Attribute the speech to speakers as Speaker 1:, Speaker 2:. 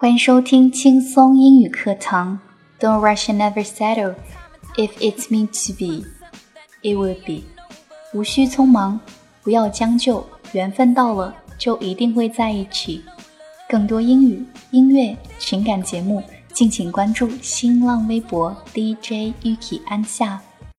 Speaker 1: 欢迎收听轻松英语课堂。Don't rush never settle. If it's meant to be it will be. 无需匆忙不要将就缘分到了就一定会在一起。更多英语音乐情感节目敬请关注新浪微博 djyuki 安夏。